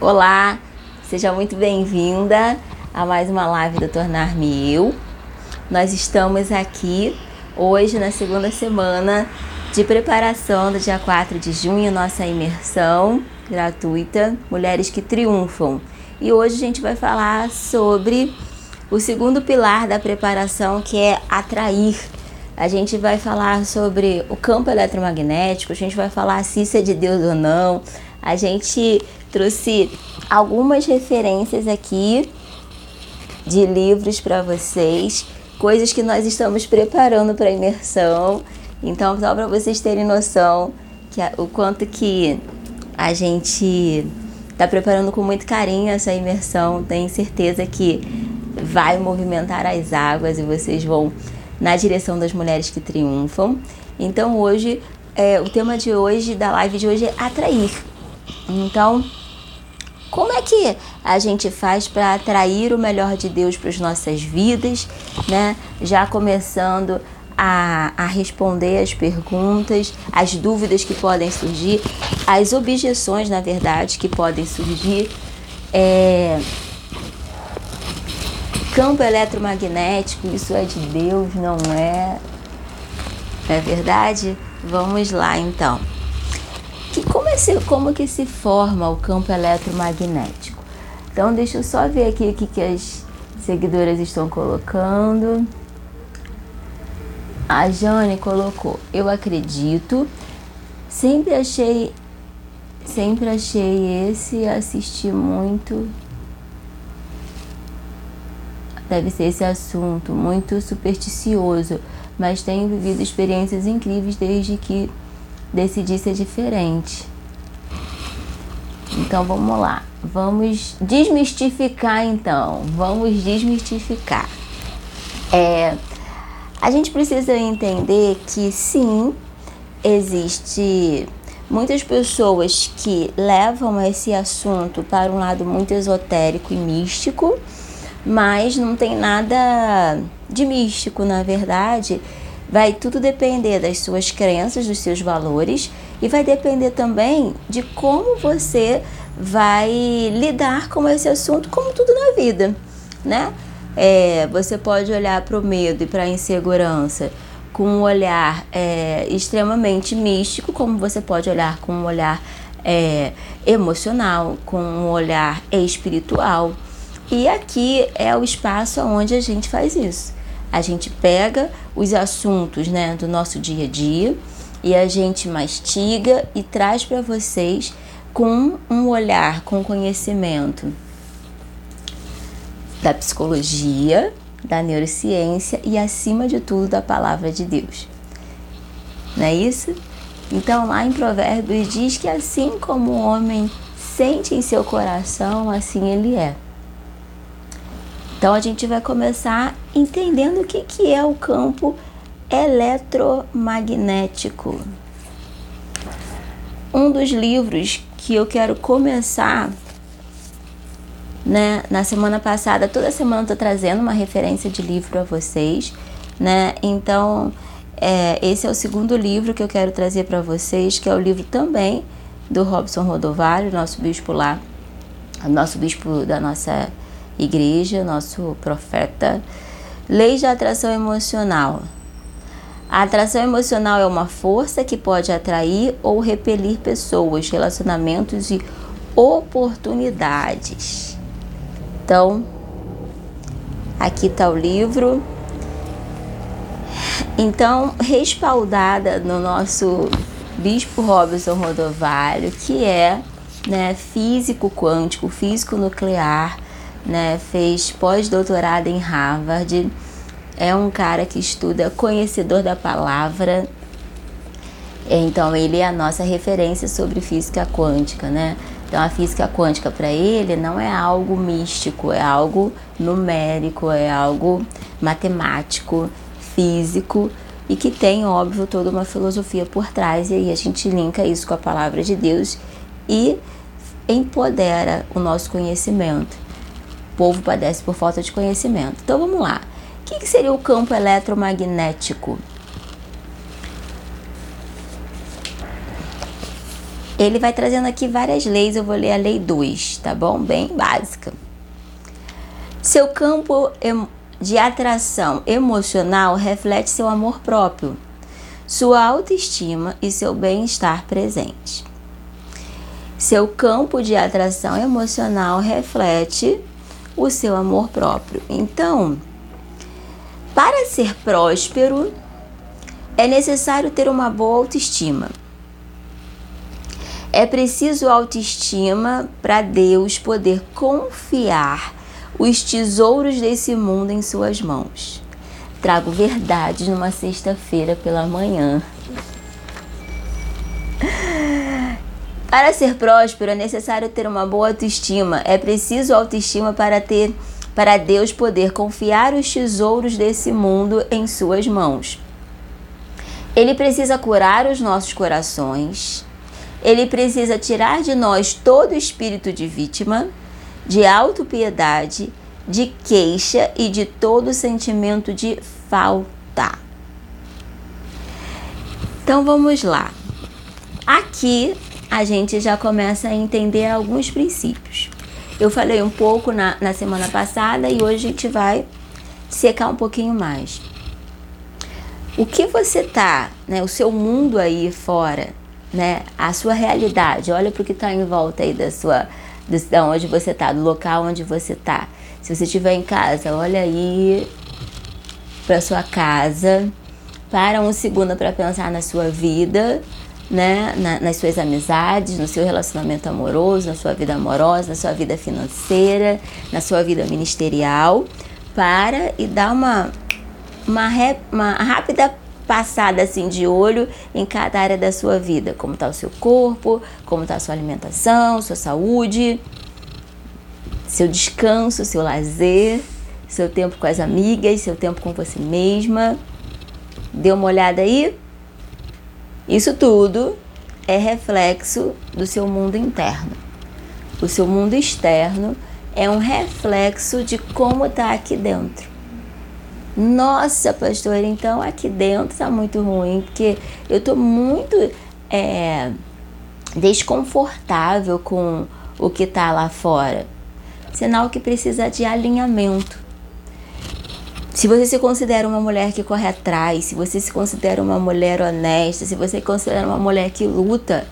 Olá, seja muito bem-vinda a mais uma live do Tornar-me Eu. Nós estamos aqui hoje na segunda semana de preparação do dia 4 de junho, nossa imersão gratuita Mulheres que Triunfam. E hoje a gente vai falar sobre o segundo pilar da preparação, que é atrair. A gente vai falar sobre o campo eletromagnético, a gente vai falar se isso é de Deus ou não. A gente trouxe algumas referências aqui de livros para vocês, coisas que nós estamos preparando para imersão. Então, só para vocês terem noção que o quanto que a gente está preparando com muito carinho essa imersão, tenho certeza que vai movimentar as águas e vocês vão na direção das mulheres que triunfam. Então, hoje, é, o tema de hoje, da live de hoje é atrair. Então, como é que a gente faz para atrair o melhor de Deus para as nossas vidas, né? Já começando a, a, responder as perguntas, as dúvidas que podem surgir, as objeções, na verdade, que podem surgir. É... Campo eletromagnético, isso é de Deus, não é? Não é verdade? Vamos lá então que como, é como que se forma o campo eletromagnético? Então deixa eu só ver aqui o que, que as seguidoras estão colocando. A Jane colocou, eu acredito, sempre achei, sempre achei esse assistir muito. Deve ser esse assunto, muito supersticioso, mas tenho vivido experiências incríveis desde que decidi ser diferente. Então vamos lá, vamos desmistificar então, vamos desmistificar. É, a gente precisa entender que sim, existe muitas pessoas que levam esse assunto para um lado muito esotérico e místico, mas não tem nada de místico, na verdade Vai tudo depender das suas crenças, dos seus valores e vai depender também de como você vai lidar com esse assunto, como tudo na vida, né? É, você pode olhar para o medo e para a insegurança com um olhar é, extremamente místico, como você pode olhar com um olhar é, emocional, com um olhar espiritual. E aqui é o espaço onde a gente faz isso. A gente pega os assuntos né, do nosso dia a dia e a gente mastiga e traz para vocês com um olhar, com conhecimento da psicologia, da neurociência e, acima de tudo, da palavra de Deus. Não é isso? Então, lá em Provérbios diz que assim como o homem sente em seu coração, assim ele é. Então a gente vai começar entendendo o que, que é o campo eletromagnético. Um dos livros que eu quero começar, né, na semana passada, toda semana eu tô trazendo uma referência de livro para vocês, né? Então, é, esse é o segundo livro que eu quero trazer para vocês, que é o livro também do Robson Rodovalho, nosso bispo lá, nosso bispo da nossa igreja, nosso profeta. Leis da atração emocional. A atração emocional é uma força que pode atrair ou repelir pessoas, relacionamentos e oportunidades. Então, aqui está o livro. Então, respaldada no nosso Bispo Robson Rodovalho, que é né, físico quântico, físico nuclear, né? Fez pós-doutorado em Harvard. É um cara que estuda conhecedor da palavra. Então ele é a nossa referência sobre física quântica, né? Então a física quântica para ele não é algo místico, é algo numérico, é algo matemático, físico e que tem, óbvio, toda uma filosofia por trás. E aí a gente linka isso com a palavra de Deus e empodera o nosso conhecimento povo padece por falta de conhecimento. Então vamos lá. O que, seria o campo eletromagnético? ele vai trazendo aqui várias leis, eu vou ler a lei 2, tá bom? Bem básica. Seu campo de atração emocional reflete seu amor próprio, sua autoestima e seu bem-estar presente. Seu campo de atração emocional reflete o seu amor próprio. Então, para ser próspero, é necessário ter uma boa autoestima. É preciso autoestima para Deus poder confiar os tesouros desse mundo em suas mãos. Trago verdades numa sexta-feira pela manhã. Para ser próspero é necessário ter uma boa autoestima. É preciso autoestima para ter para Deus poder confiar os tesouros desse mundo em suas mãos. Ele precisa curar os nossos corações. Ele precisa tirar de nós todo espírito de vítima, de autopiedade, de queixa e de todo sentimento de falta. Então vamos lá. Aqui a gente já começa a entender alguns princípios. Eu falei um pouco na, na semana passada e hoje a gente vai secar um pouquinho mais. O que você tá, né, o seu mundo aí fora, né, a sua realidade, olha para o que está em volta aí da sua, da onde você tá, do local onde você tá. Se você estiver em casa, olha aí para sua casa, para um segundo para pensar na sua vida, né, na, nas suas amizades, no seu relacionamento amoroso, na sua vida amorosa, na sua vida financeira, na sua vida ministerial, para e dar uma, uma, uma rápida passada assim de olho em cada área da sua vida, como está o seu corpo, como está a sua alimentação, sua saúde, seu descanso, seu lazer, seu tempo com as amigas, seu tempo com você mesma. Dê uma olhada aí? Isso tudo é reflexo do seu mundo interno. O seu mundo externo é um reflexo de como está aqui dentro. Nossa, pastor, então aqui dentro está muito ruim, porque eu estou muito é, desconfortável com o que está lá fora. Sinal que precisa de alinhamento. Se você se considera uma mulher que corre atrás, se você se considera uma mulher honesta, se você se considera uma mulher que luta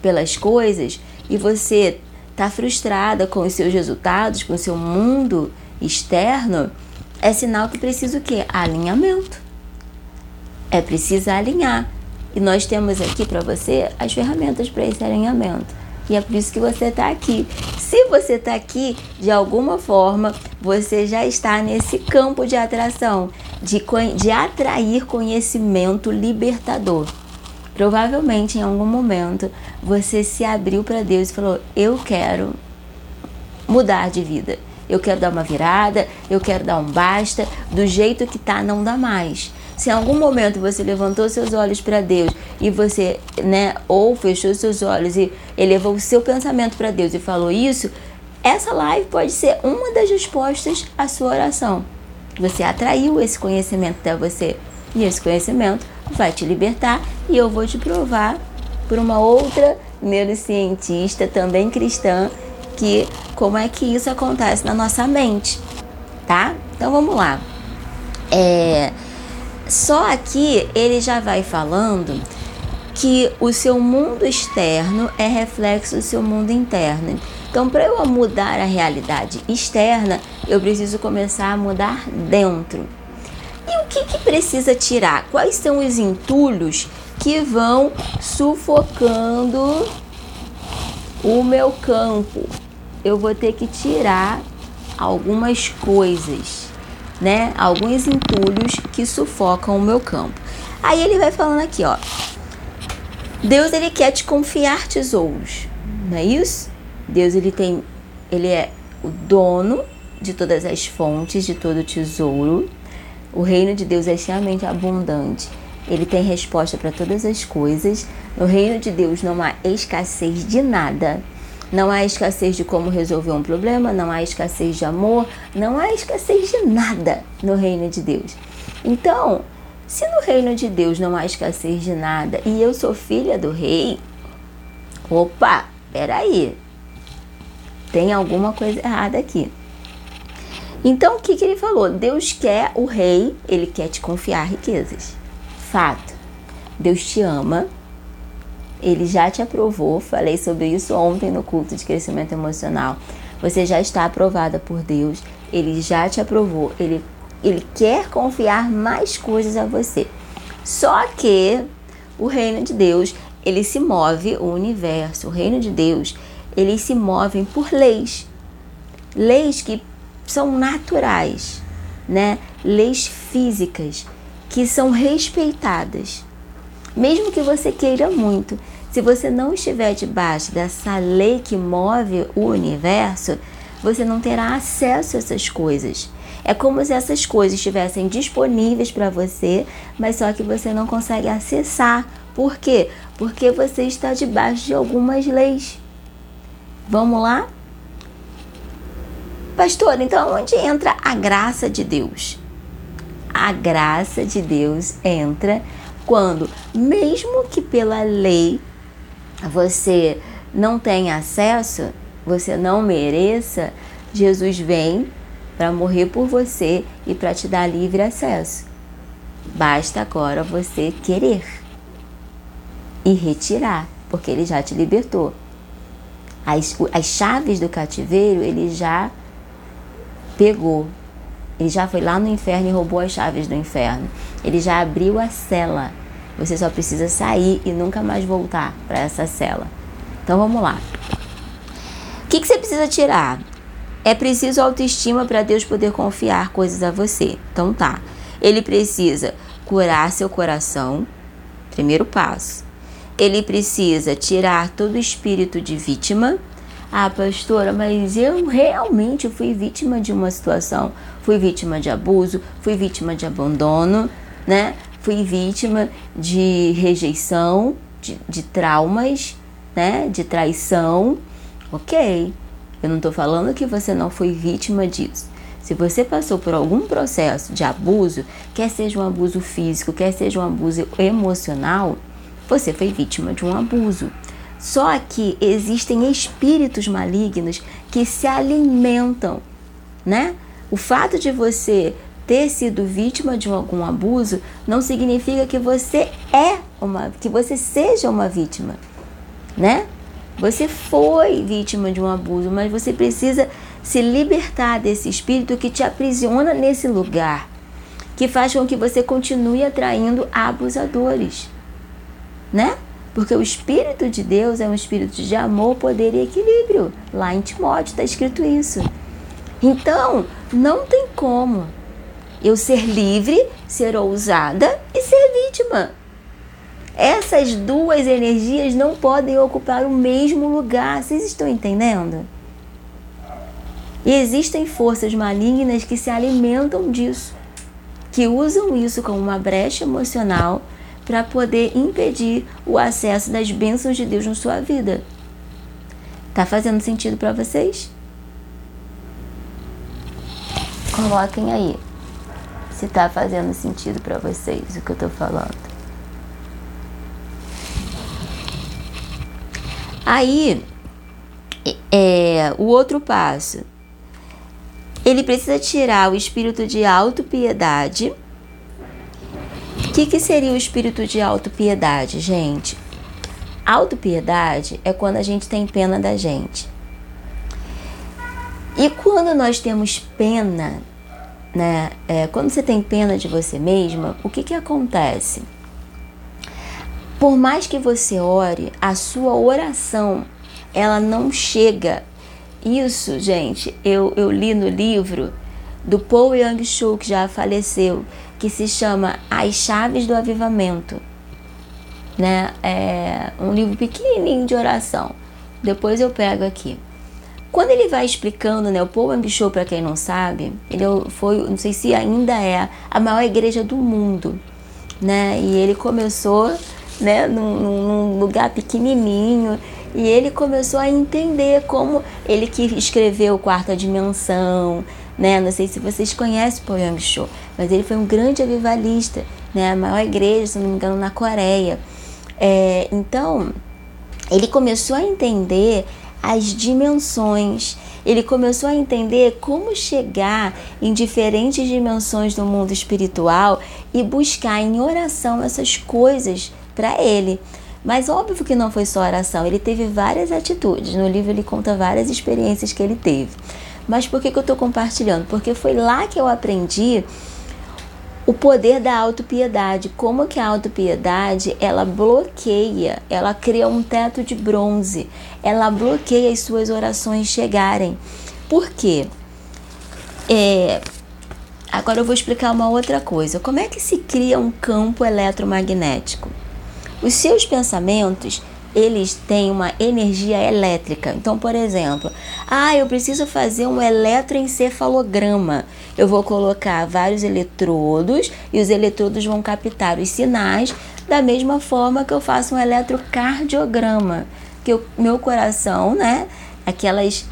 pelas coisas e você está frustrada com os seus resultados, com o seu mundo externo, é sinal que precisa o quê? Alinhamento. É preciso alinhar. E nós temos aqui para você as ferramentas para esse alinhamento. E é por isso que você está aqui. Se você está aqui, de alguma forma, você já está nesse campo de atração, de, de atrair conhecimento libertador. Provavelmente em algum momento você se abriu para Deus e falou: Eu quero mudar de vida. Eu quero dar uma virada, eu quero dar um basta, do jeito que tá não dá mais. Se em algum momento você levantou seus olhos para Deus e você, né, ou fechou seus olhos e elevou o seu pensamento para Deus e falou isso, essa live pode ser uma das respostas à sua oração. Você atraiu esse conhecimento até você e esse conhecimento vai te libertar e eu vou te provar por uma outra neurocientista também cristã que como é que isso acontece na nossa mente, tá? Então vamos lá. É, só aqui ele já vai falando que o seu mundo externo é reflexo do seu mundo interno. Então, para eu mudar a realidade externa, eu preciso começar a mudar dentro. E o que, que precisa tirar? Quais são os entulhos que vão sufocando o meu campo? Eu vou ter que tirar algumas coisas né, alguns entulhos que sufocam o meu campo. Aí ele vai falando aqui, ó. Deus ele quer te confiar tesouros, não é isso? Deus ele tem, ele é o dono de todas as fontes, de todo tesouro. O reino de Deus é extremamente abundante. Ele tem resposta para todas as coisas. No reino de Deus não há escassez de nada. Não há escassez de como resolver um problema, não há escassez de amor, não há escassez de nada no reino de Deus. Então, se no reino de Deus não há escassez de nada e eu sou filha do rei, Opa, peraí. Tem alguma coisa errada aqui. Então, o que, que ele falou? Deus quer o rei, ele quer te confiar riquezas. Fato. Deus te ama, ele já te aprovou. Falei sobre isso ontem no culto de crescimento emocional. Você já está aprovada por Deus, ele já te aprovou, ele, ele quer confiar mais coisas a você. Só que o reino de Deus, ele se move, o universo, o reino de Deus, eles se movem por leis. Leis que são naturais, né? Leis físicas que são respeitadas. Mesmo que você queira muito, se você não estiver debaixo dessa lei que move o universo, você não terá acesso a essas coisas. É como se essas coisas estivessem disponíveis para você, mas só que você não consegue acessar. Por quê? Porque você está debaixo de algumas leis. Vamos lá? Pastor, então onde entra a graça de Deus? A graça de Deus entra quando, mesmo que pela lei você não tenha acesso, você não mereça, Jesus vem para morrer por você e para te dar livre acesso. Basta agora você querer e retirar, porque ele já te libertou. As, as chaves do cativeiro ele já pegou. Ele já foi lá no inferno e roubou as chaves do inferno. Ele já abriu a cela. Você só precisa sair e nunca mais voltar para essa cela. Então vamos lá que, que você precisa tirar? É preciso autoestima para Deus poder confiar coisas a você. Então tá. Ele precisa curar seu coração. Primeiro passo. Ele precisa tirar todo o espírito de vítima. Ah, pastora, mas eu realmente fui vítima de uma situação. Fui vítima de abuso, fui vítima de abandono, né? Fui vítima de rejeição, de, de traumas, né? De traição. Ok, eu não estou falando que você não foi vítima disso. Se você passou por algum processo de abuso, quer seja um abuso físico, quer seja um abuso emocional, você foi vítima de um abuso. Só que existem espíritos malignos que se alimentam, né? O fato de você ter sido vítima de algum abuso não significa que você é uma, que você seja uma vítima, né? Você foi vítima de um abuso, mas você precisa se libertar desse espírito que te aprisiona nesse lugar, que faz com que você continue atraindo abusadores, né? Porque o Espírito de Deus é um espírito de amor, poder e equilíbrio. Lá em Timóteo está escrito isso. Então, não tem como eu ser livre, ser ousada e ser vítima. Essas duas energias não podem ocupar o mesmo lugar. Vocês estão entendendo? E existem forças malignas que se alimentam disso, que usam isso como uma brecha emocional para poder impedir o acesso das bênçãos de Deus na sua vida. Tá fazendo sentido para vocês? Coloquem aí se tá fazendo sentido para vocês o que eu tô falando. Aí, é, o outro passo, ele precisa tirar o espírito de autopiedade. O que, que seria o espírito de autopiedade, gente? Autopiedade é quando a gente tem pena da gente. E quando nós temos pena, né? É, quando você tem pena de você mesma, o que, que acontece? Por mais que você ore, a sua oração ela não chega. Isso, gente, eu, eu li no livro do Paul Young Cho, que já faleceu, que se chama As Chaves do Avivamento. Né? É um livro pequenininho de oração. Depois eu pego aqui. Quando ele vai explicando, né, o Paul Cho, para quem não sabe, ele foi, não sei se ainda é, a maior igreja do mundo, né? E ele começou né, num, num lugar pequenininho. E ele começou a entender como ele que escreveu Quarta Dimensão, né? Não sei se vocês conhecem o Poyang Cho, mas ele foi um grande avivalista, né? A maior igreja, se não me engano, na Coreia. É, então, ele começou a entender as dimensões. Ele começou a entender como chegar em diferentes dimensões do mundo espiritual e buscar em oração essas coisas para ele. Mas óbvio que não foi só oração, ele teve várias atitudes. No livro ele conta várias experiências que ele teve. Mas por que, que eu estou compartilhando? Porque foi lá que eu aprendi o poder da autopiedade, como que a autopiedade ela bloqueia, ela cria um teto de bronze, ela bloqueia as suas orações chegarem. Por quê? É, agora eu vou explicar uma outra coisa. Como é que se cria um campo eletromagnético? Os seus pensamentos eles têm uma energia elétrica. Então, por exemplo, ah, eu preciso fazer um eletroencefalograma. Eu vou colocar vários eletrodos e os eletrodos vão captar os sinais da mesma forma que eu faço um eletrocardiograma, que o meu coração, né, aquelas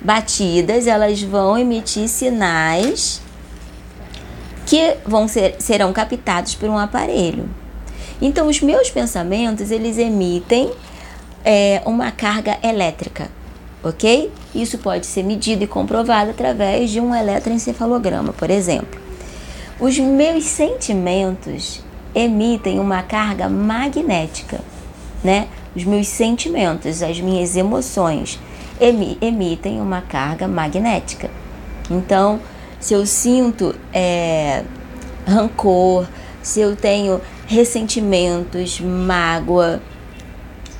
batidas, elas vão emitir sinais que vão ser serão captados por um aparelho. Então, os meus pensamentos eles emitem é, uma carga elétrica, ok? Isso pode ser medido e comprovado através de um eletroencefalograma, por exemplo. Os meus sentimentos emitem uma carga magnética, né? Os meus sentimentos, as minhas emoções emitem uma carga magnética. Então, se eu sinto é, rancor, se eu tenho ressentimentos, mágoa,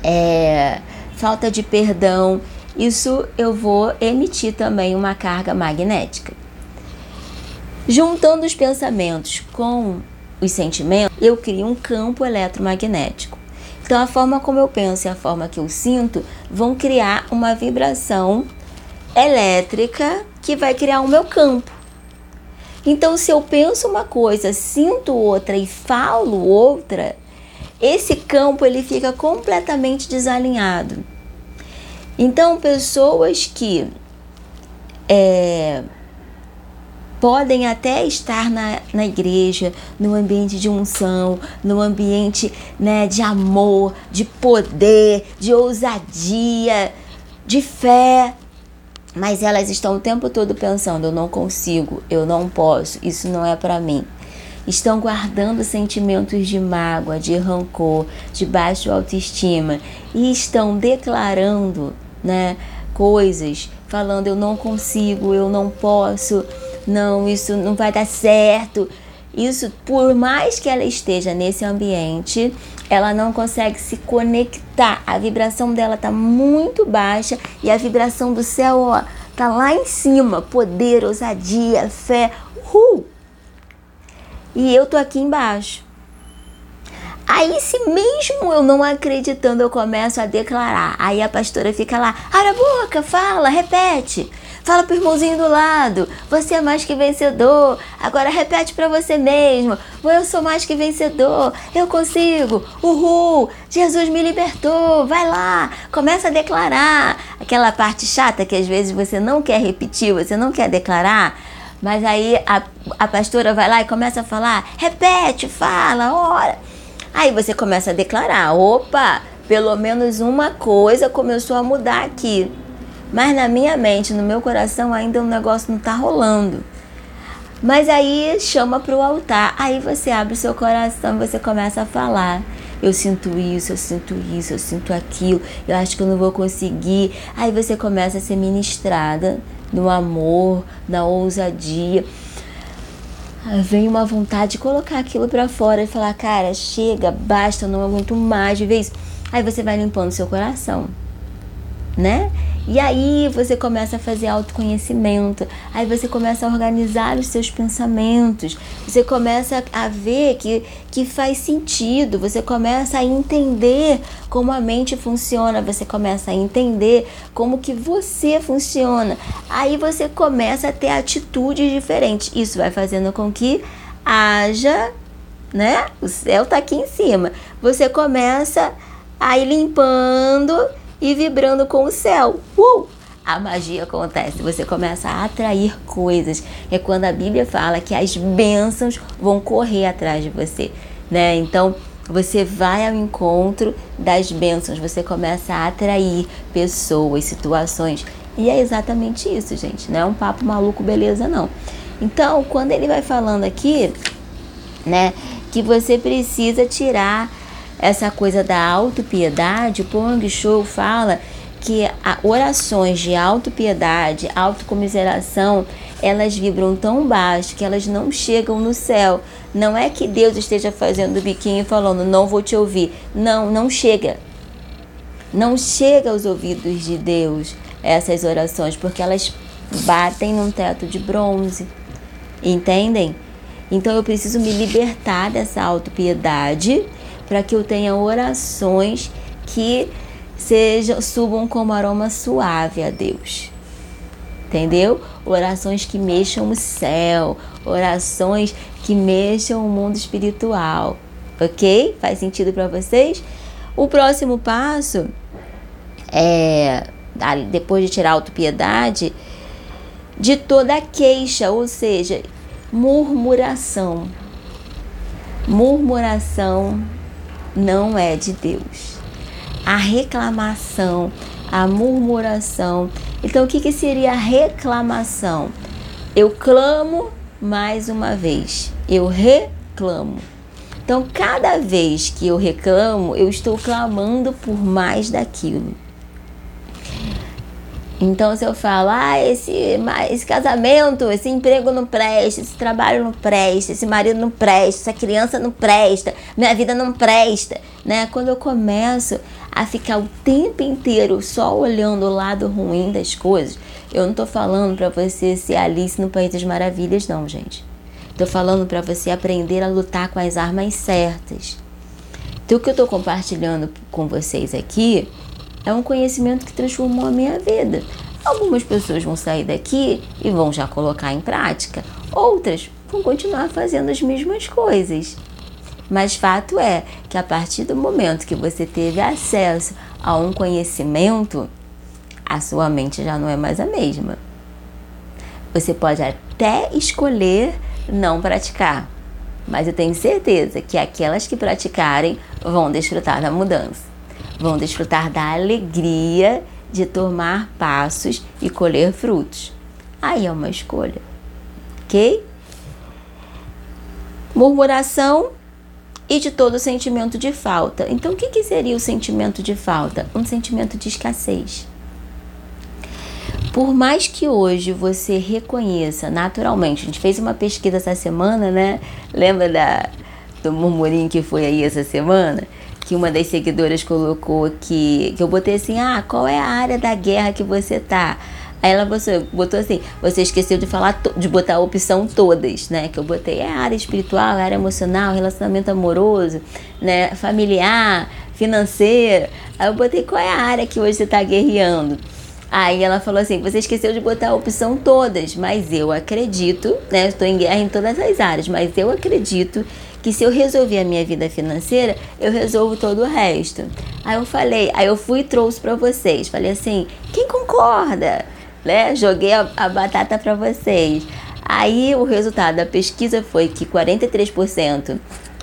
é, falta de perdão, isso eu vou emitir também uma carga magnética. Juntando os pensamentos com os sentimentos, eu crio um campo eletromagnético. Então, a forma como eu penso e a forma que eu sinto vão criar uma vibração elétrica que vai criar o meu campo. Então, se eu penso uma coisa, sinto outra e falo outra, esse campo ele fica completamente desalinhado. Então, pessoas que é, podem até estar na, na igreja, no ambiente de unção, no ambiente né, de amor, de poder, de ousadia, de fé, mas elas estão o tempo todo pensando: eu não consigo, eu não posso, isso não é para mim. Estão guardando sentimentos de mágoa, de rancor, de baixa autoestima e estão declarando, né, coisas, falando: eu não consigo, eu não posso, não, isso não vai dar certo. Isso, por mais que ela esteja nesse ambiente, ela não consegue se conectar. A vibração dela tá muito baixa e a vibração do céu, ó, tá lá em cima. Poder, ousadia, fé. Uhul! E eu tô aqui embaixo. Aí, se mesmo eu não acreditando, eu começo a declarar. Aí a pastora fica lá, abre a boca, fala, repete. Fala pro irmãozinho do lado, você é mais que vencedor. Agora repete para você mesmo, eu sou mais que vencedor. Eu consigo. Uhul! Jesus me libertou. Vai lá, começa a declarar. Aquela parte chata que às vezes você não quer repetir, você não quer declarar. Mas aí a, a pastora vai lá e começa a falar, repete, fala, ora. Aí você começa a declarar: opa, pelo menos uma coisa começou a mudar aqui. Mas na minha mente, no meu coração, ainda o negócio não está rolando. Mas aí chama para o altar. Aí você abre o seu coração e você começa a falar. Eu sinto isso, eu sinto isso, eu sinto aquilo. Eu acho que eu não vou conseguir. Aí você começa a ser ministrada no amor, na ousadia. Aí vem uma vontade de colocar aquilo para fora e falar: cara, chega, basta, não aguento mais de vez. Aí você vai limpando seu coração, né? E aí você começa a fazer autoconhecimento, aí você começa a organizar os seus pensamentos, você começa a ver que, que faz sentido, você começa a entender como a mente funciona, você começa a entender como que você funciona. Aí você começa a ter atitudes diferentes. Isso vai fazendo com que haja, né? O céu tá aqui em cima. Você começa a ir limpando e vibrando com o céu. Uh! A magia acontece, você começa a atrair coisas. É quando a Bíblia fala que as bênçãos vão correr atrás de você, né? Então, Você vai ao encontro das bênçãos, você começa a atrair pessoas, situações. E é exatamente isso, gente. Não é um papo maluco, beleza, não. Então, quando ele vai falando aqui, né, que você precisa tirar essa coisa da autopiedade, o Pong Show fala que orações de autopiedade, autocomiseração, elas vibram tão baixo que elas não chegam no céu. Não é que Deus esteja fazendo o biquinho e falando, não vou te ouvir. Não, não chega. Não chega aos ouvidos de Deus essas orações, porque elas batem num teto de bronze. Entendem? Então eu preciso me libertar dessa autopiedade para que eu tenha orações que sejam subam como aroma suave a Deus. Entendeu? Orações que mexam o céu, orações que mexam o mundo espiritual. OK? Faz sentido para vocês? O próximo passo é depois de tirar a autopiedade de toda queixa, ou seja, murmuração. Murmuração não é de Deus. A reclamação, a murmuração. Então, o que, que seria a reclamação? Eu clamo mais uma vez. Eu reclamo. Então, cada vez que eu reclamo, eu estou clamando por mais daquilo. Então, se eu falo, ah, esse, esse casamento, esse emprego não presta, esse trabalho não presta, esse marido não presta, essa criança não presta, minha vida não presta, né? Quando eu começo a ficar o tempo inteiro só olhando o lado ruim das coisas, eu não tô falando para você ser Alice no País das Maravilhas, não, gente. Tô falando para você aprender a lutar com as armas certas. Então, o que eu tô compartilhando com vocês aqui é um conhecimento que transformou a minha vida. Algumas pessoas vão sair daqui e vão já colocar em prática, outras vão continuar fazendo as mesmas coisas. Mas fato é que a partir do momento que você teve acesso a um conhecimento, a sua mente já não é mais a mesma. Você pode até escolher não praticar, mas eu tenho certeza que aquelas que praticarem vão desfrutar da mudança vão desfrutar da alegria de tomar passos e colher frutos. Aí é uma escolha, ok? Murmuração e de todo sentimento de falta. Então, o que, que seria o sentimento de falta? Um sentimento de escassez. Por mais que hoje você reconheça naturalmente, a gente fez uma pesquisa essa semana, né? Lembra da, do murmurinho que foi aí essa semana? Que uma das seguidoras colocou que, que eu botei assim, ah, qual é a área da guerra que você tá? Aí ela botou assim, você esqueceu de falar, de botar a opção todas, né? Que eu botei é área espiritual, área emocional, relacionamento amoroso, né? Familiar, financeiro. Aí eu botei qual é a área que hoje você está guerreando. Aí ela falou assim: você esqueceu de botar a opção todas, mas eu acredito, né? Estou em guerra em todas as áreas, mas eu acredito que se eu resolver a minha vida financeira, eu resolvo todo o resto. Aí eu falei, aí eu fui e trouxe para vocês. Falei assim: quem concorda? Né? Joguei a, a batata para vocês. Aí o resultado da pesquisa foi que 43%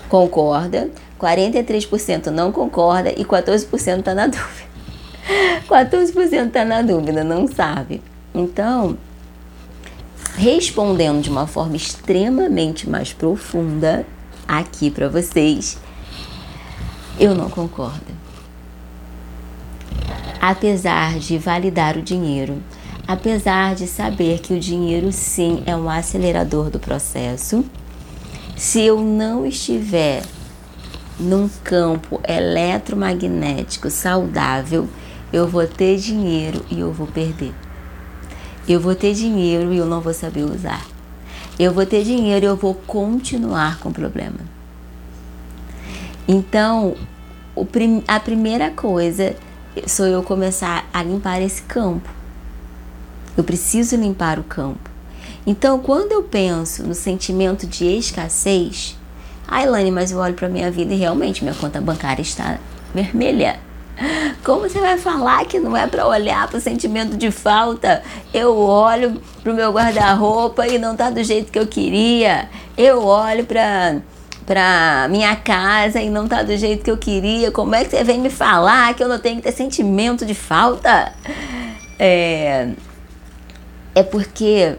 concorda, 43% não concorda e 14% está na dúvida. 14% está na dúvida, não sabe. Então, respondendo de uma forma extremamente mais profunda, aqui para vocês. Eu não concordo. Apesar de validar o dinheiro, apesar de saber que o dinheiro sim é um acelerador do processo, se eu não estiver num campo eletromagnético saudável, eu vou ter dinheiro e eu vou perder. Eu vou ter dinheiro e eu não vou saber usar. Eu vou ter dinheiro eu vou continuar com o problema. Então, prim a primeira coisa sou eu começar a limpar esse campo. Eu preciso limpar o campo. Então, quando eu penso no sentimento de escassez, ai, Lani, mas eu olho para minha vida e realmente minha conta bancária está vermelha. Como você vai falar que não é para olhar para o sentimento de falta? Eu olho para o meu guarda-roupa e não tá do jeito que eu queria. Eu olho para minha casa e não tá do jeito que eu queria. Como é que você vem me falar que eu não tenho que ter sentimento de falta? É, é porque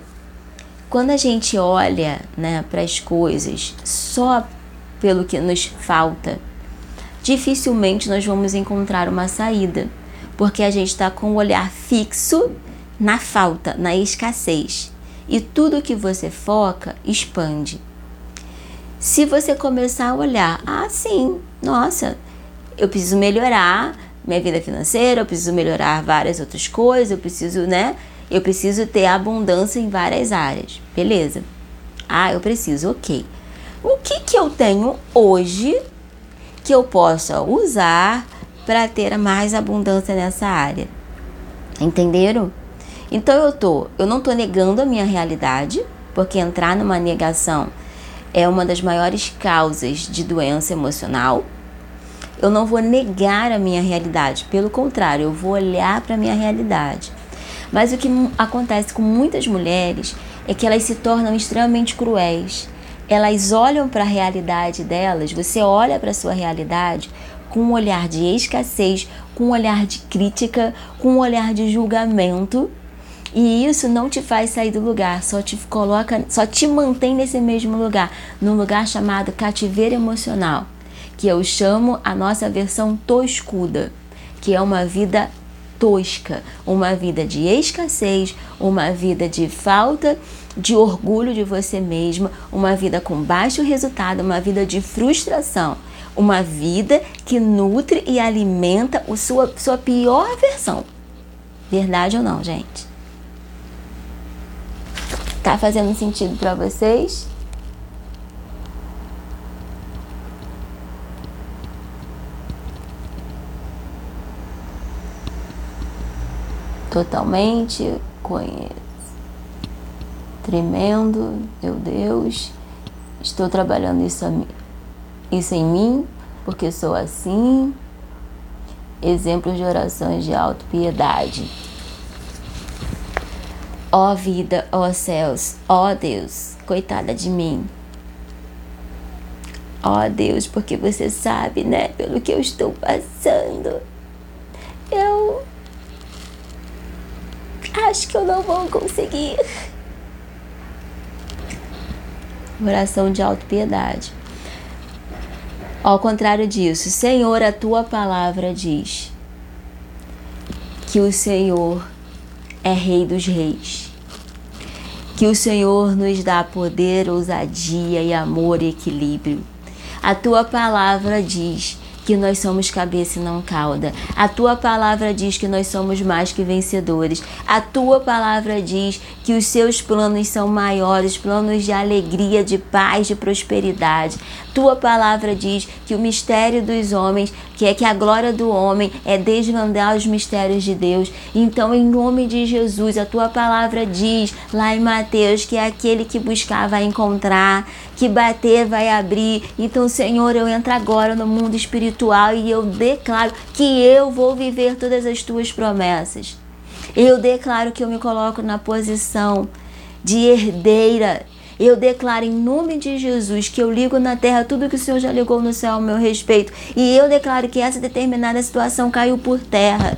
quando a gente olha né, para as coisas só pelo que nos falta, dificilmente nós vamos encontrar uma saída, porque a gente está com o olhar fixo na falta, na escassez. E tudo que você foca expande. Se você começar a olhar, ah, sim, nossa, eu preciso melhorar minha vida financeira, eu preciso melhorar várias outras coisas, eu preciso, né? Eu preciso ter abundância em várias áreas. Beleza. Ah, eu preciso, ok. O que que eu tenho hoje que eu possa usar para ter mais abundância nessa área? Entenderam? Então eu tô, eu não tô negando a minha realidade, porque entrar numa negação é uma das maiores causas de doença emocional. Eu não vou negar a minha realidade, pelo contrário, eu vou olhar para a minha realidade. Mas o que acontece com muitas mulheres é que elas se tornam extremamente cruéis. Elas olham para a realidade delas, você olha para a sua realidade com um olhar de escassez, com um olhar de crítica, com um olhar de julgamento. E isso não te faz sair do lugar, só te coloca, só te mantém nesse mesmo lugar, num lugar chamado cativeiro emocional, que eu chamo a nossa versão toscuda, que é uma vida tosca, uma vida de escassez, uma vida de falta de orgulho de você mesma, uma vida com baixo resultado, uma vida de frustração, uma vida que nutre e alimenta a sua, sua pior versão. Verdade ou não, gente? Tá fazendo sentido para vocês? Totalmente conheço. Tremendo, meu Deus. Estou trabalhando isso, isso em mim, porque sou assim. Exemplos de orações de autopiedade. Ó vida, ó céus, ó Deus, coitada de mim. Ó Deus, porque você sabe, né, pelo que eu estou passando. Eu acho que eu não vou conseguir. Oração de autopiedade. Ao contrário disso, Senhor, a tua palavra diz que o Senhor é Rei dos Reis. Que o Senhor nos dá poder, ousadia e amor e equilíbrio. A tua palavra diz que nós somos cabeça e não cauda. A tua palavra diz que nós somos mais que vencedores. A tua palavra diz que os seus planos são maiores, planos de alegria, de paz, de prosperidade. Tua palavra diz que o mistério dos homens, que é que a glória do homem é desvendar os mistérios de Deus. Então, em nome de Jesus, a tua palavra diz lá em Mateus que é aquele que buscar vai encontrar, que bater vai abrir. Então, Senhor, eu entro agora no mundo espiritual e eu declaro que eu vou viver todas as tuas promessas. Eu declaro que eu me coloco na posição de herdeira. Eu declaro em nome de Jesus que eu ligo na terra tudo que o Senhor já ligou no céu ao meu respeito. E eu declaro que essa determinada situação caiu por terra.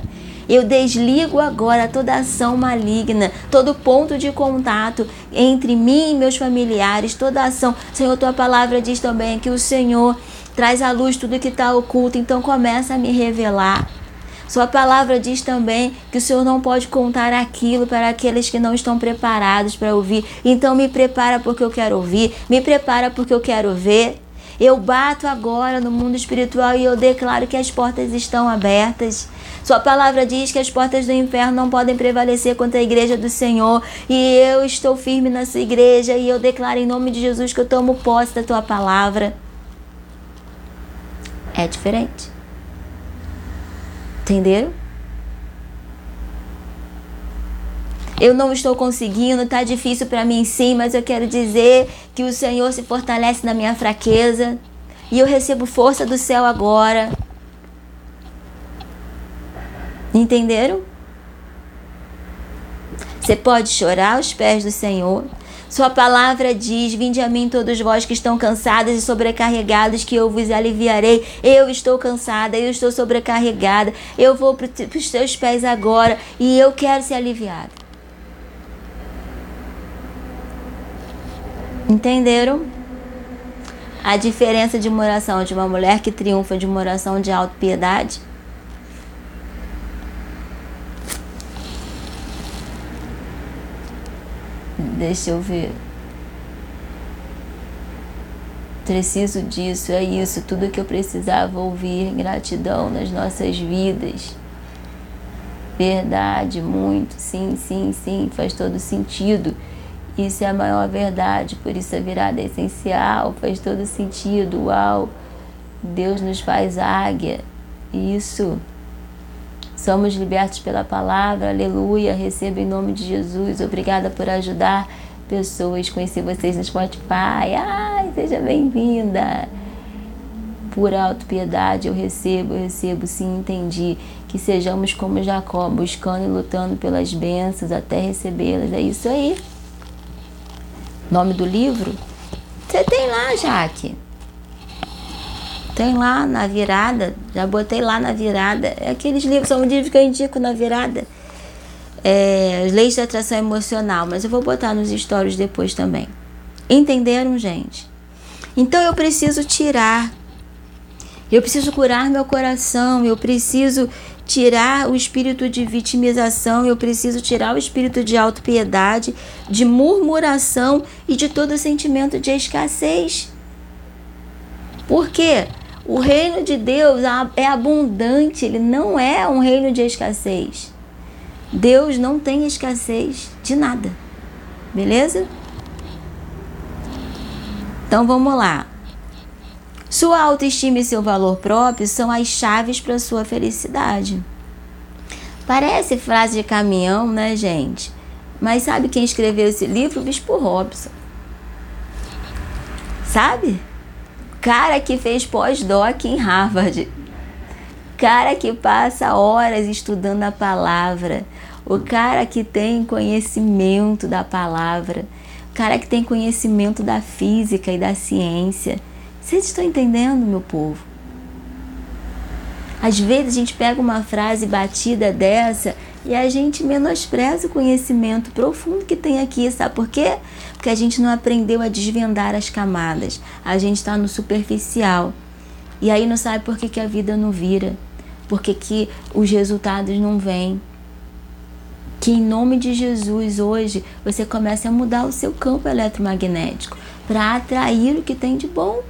Eu desligo agora toda ação maligna, todo ponto de contato entre mim e meus familiares, toda ação. Senhor, tua palavra diz também que o Senhor traz à luz tudo que está oculto, então começa a me revelar. Sua palavra diz também que o Senhor não pode contar aquilo para aqueles que não estão preparados para ouvir. Então me prepara porque eu quero ouvir, me prepara porque eu quero ver. Eu bato agora no mundo espiritual e eu declaro que as portas estão abertas. Sua palavra diz que as portas do inferno não podem prevalecer contra a igreja do Senhor. E eu estou firme nessa igreja e eu declaro em nome de Jesus que eu tomo posse da tua palavra. É diferente. Entenderam? Eu não estou conseguindo, tá difícil para mim sim, mas eu quero dizer que o Senhor se fortalece na minha fraqueza e eu recebo força do céu agora. Entenderam? Você pode chorar aos pés do Senhor, Sua palavra diz: Vinde a mim todos vós que estão cansados e sobrecarregados, que eu vos aliviarei. Eu estou cansada, eu estou sobrecarregada. Eu vou para os teus pés agora e eu quero ser aliviada. Entenderam? A diferença de uma oração de uma mulher que triunfa de uma oração de auto-piedade? Deixa eu ver. Preciso disso, é isso, tudo que eu precisava ouvir, gratidão nas nossas vidas. Verdade, muito, sim, sim, sim, faz todo sentido. Isso é a maior verdade, por isso a virada é essencial, faz todo sentido. Uau! Deus nos faz águia. Isso. Somos libertos pela palavra, aleluia. Receba em nome de Jesus. Obrigada por ajudar pessoas. Conheci vocês no Spotify. Ai, seja bem-vinda. Por autopiedade eu recebo, eu recebo, sim, entendi. Que sejamos como Jacó, buscando e lutando pelas bênçãos até recebê-las. É isso aí. Nome do livro? Você tem lá, Jaque. Tem lá na virada, já botei lá na virada. É aqueles livros, são livros que eu indico na virada. É, Leis da Atração Emocional, mas eu vou botar nos stories depois também. Entenderam, gente? Então eu preciso tirar. Eu preciso curar meu coração, eu preciso tirar o espírito de vitimização, eu preciso tirar o espírito de autopiedade, de murmuração e de todo sentimento de escassez. Por quê? O reino de Deus é abundante, ele não é um reino de escassez. Deus não tem escassez de nada. Beleza? Então vamos lá. Sua autoestima e seu valor próprio são as chaves para sua felicidade. Parece frase de caminhão, né, gente? Mas sabe quem escreveu esse livro? O Bispo Robson. Sabe? Cara que fez pós-doc em Harvard. Cara que passa horas estudando a palavra. O cara que tem conhecimento da palavra. O cara que tem conhecimento da física e da ciência. Vocês estão entendendo, meu povo? Às vezes a gente pega uma frase batida dessa e a gente menospreza o conhecimento profundo que tem aqui, sabe por quê? Porque a gente não aprendeu a desvendar as camadas, a gente está no superficial. E aí não sabe por que, que a vida não vira, por que, que os resultados não vêm. Que em nome de Jesus hoje você comece a mudar o seu campo eletromagnético para atrair o que tem de bom.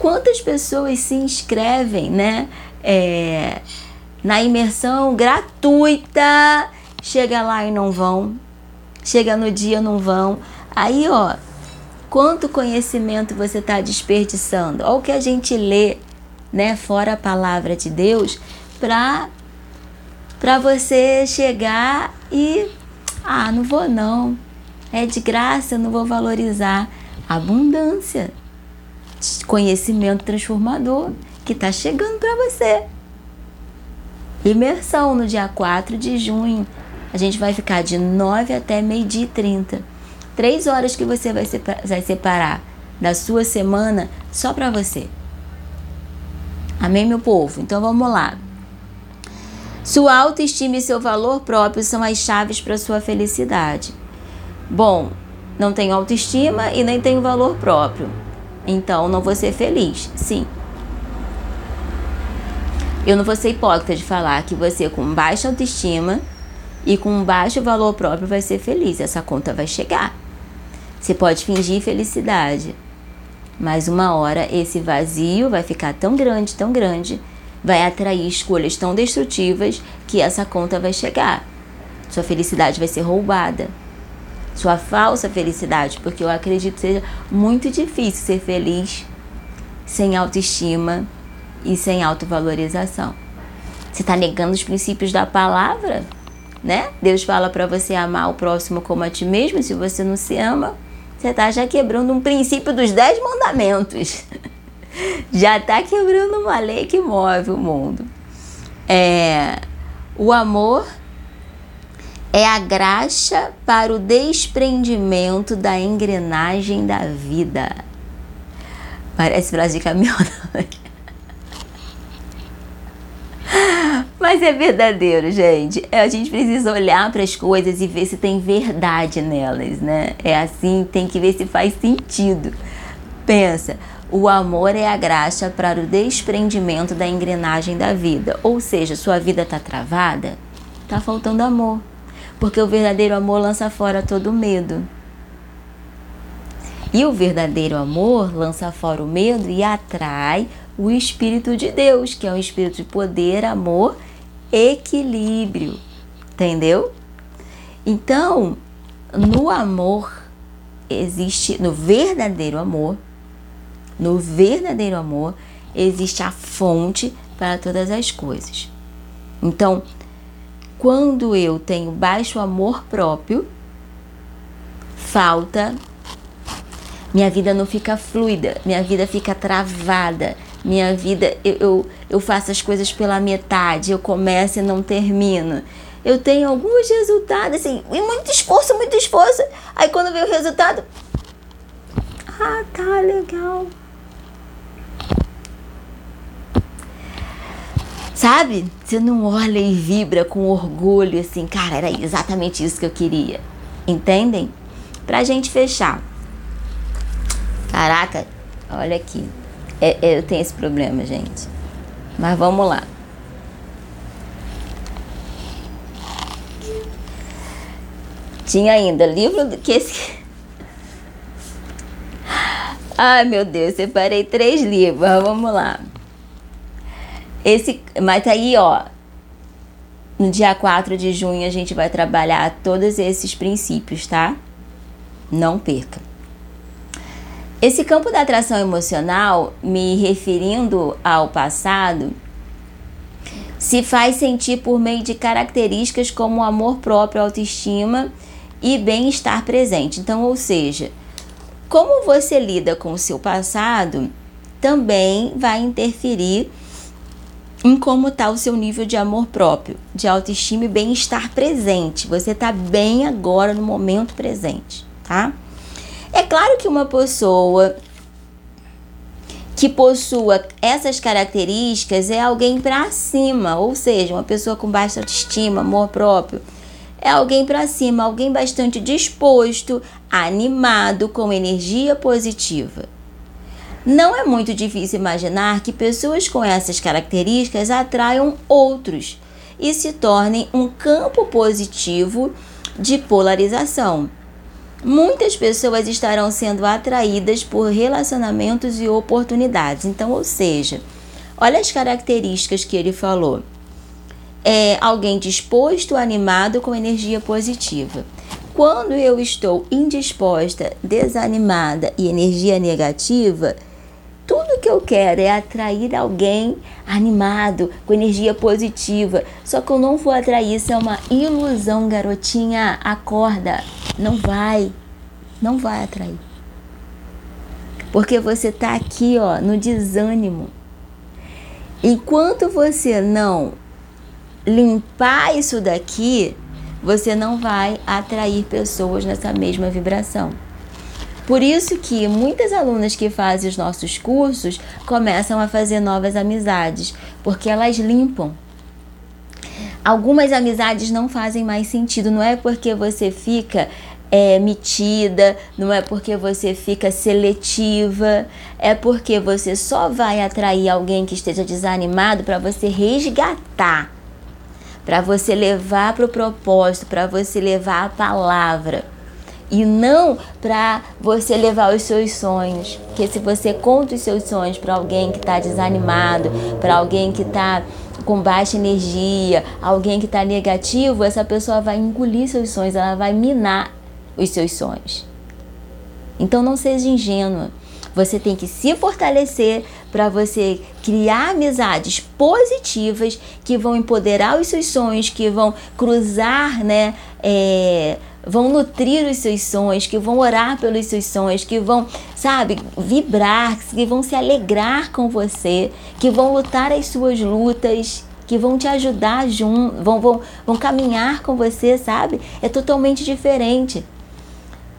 Quantas pessoas se inscrevem, né? É, na imersão gratuita, chega lá e não vão, chega no dia não vão. Aí, ó, quanto conhecimento você está desperdiçando? Olha o que a gente lê, né, fora a palavra de Deus, para para você chegar e ah, não vou não. É de graça, não vou valorizar. Abundância. Conhecimento transformador que está chegando para você. Imersão no dia 4 de junho. A gente vai ficar de 9 até meio-dia e 30. Três horas que você vai, vai separar da sua semana só para você. Amém, meu povo? Então vamos lá. Sua autoestima e seu valor próprio são as chaves para sua felicidade. Bom, não tenho autoestima e nem tenho valor próprio. Então não vou ser feliz. Sim, eu não vou ser hipócrita de falar que você com baixa autoestima e com baixo valor próprio vai ser feliz. Essa conta vai chegar. Você pode fingir felicidade, mas uma hora esse vazio vai ficar tão grande, tão grande, vai atrair escolhas tão destrutivas que essa conta vai chegar. Sua felicidade vai ser roubada. Sua falsa felicidade, porque eu acredito que seja muito difícil ser feliz sem autoestima e sem autovalorização. Você está negando os princípios da palavra, né? Deus fala para você amar o próximo como a ti mesmo. Se você não se ama, você está já quebrando um princípio dos dez mandamentos. já está quebrando uma lei que move o mundo. É, o amor é a graxa para o desprendimento da engrenagem da vida. Parece frase de caminhão. Mas é verdadeiro, gente. É, a gente precisa olhar para as coisas e ver se tem verdade nelas, né? É assim, tem que ver se faz sentido. Pensa, o amor é a graxa para o desprendimento da engrenagem da vida. Ou seja, sua vida está travada, está faltando amor. Porque o verdadeiro amor lança fora todo medo. E o verdadeiro amor lança fora o medo e atrai o Espírito de Deus, que é um espírito de poder, amor, equilíbrio. Entendeu? Então, no amor existe, no verdadeiro amor, no verdadeiro amor existe a fonte para todas as coisas. Então, quando eu tenho baixo amor próprio, falta, minha vida não fica fluida, minha vida fica travada, minha vida, eu, eu, eu faço as coisas pela metade, eu começo e não termino. Eu tenho alguns resultados, assim, e muito esforço, muito esforço. Aí quando vem o resultado, ah, tá legal. Sabe? Você não olha e vibra com orgulho assim, cara, era exatamente isso que eu queria. Entendem? Pra gente fechar. Caraca, olha aqui. É, é, eu tenho esse problema, gente. Mas vamos lá. Tinha ainda livro que esse. Ai meu Deus, separei três livros. Vamos lá. Esse, mas aí, ó, no dia 4 de junho a gente vai trabalhar todos esses princípios, tá? Não perca. Esse campo da atração emocional, me referindo ao passado, se faz sentir por meio de características como amor próprio, autoestima e bem-estar presente. Então, ou seja, como você lida com o seu passado também vai interferir em como está o seu nível de amor próprio, de autoestima e bem-estar presente. Você está bem agora no momento presente, tá? É claro que uma pessoa que possua essas características é alguém para cima, ou seja, uma pessoa com baixa autoestima, amor próprio, é alguém para cima, alguém bastante disposto, animado, com energia positiva. Não é muito difícil imaginar que pessoas com essas características atraiam outros e se tornem um campo positivo de polarização muitas pessoas estarão sendo atraídas por relacionamentos e oportunidades. Então, ou seja, olha as características que ele falou. É alguém disposto, animado, com energia positiva. Quando eu estou indisposta, desanimada e energia negativa, tudo que eu quero é atrair alguém animado, com energia positiva. Só que eu não vou atrair, isso é uma ilusão, garotinha. Acorda. Não vai. Não vai atrair. Porque você tá aqui, ó, no desânimo. Enquanto você não limpar isso daqui, você não vai atrair pessoas nessa mesma vibração. Por isso que muitas alunas que fazem os nossos cursos começam a fazer novas amizades, porque elas limpam algumas amizades não fazem mais sentido. Não é porque você fica é, metida, não é porque você fica seletiva, é porque você só vai atrair alguém que esteja desanimado para você resgatar, para você levar para o propósito, para você levar a palavra. E não para você levar os seus sonhos. Porque se você conta os seus sonhos para alguém que está desanimado, para alguém que está com baixa energia, alguém que está negativo, essa pessoa vai engolir seus sonhos, ela vai minar os seus sonhos. Então não seja ingênua. Você tem que se fortalecer para você criar amizades positivas que vão empoderar os seus sonhos, que vão cruzar, né? É, vão nutrir os seus sonhos, que vão orar pelos seus sonhos, que vão, sabe, vibrar, que vão se alegrar com você, que vão lutar as suas lutas, que vão te ajudar junto, vão, vão, vão caminhar com você, sabe? É totalmente diferente.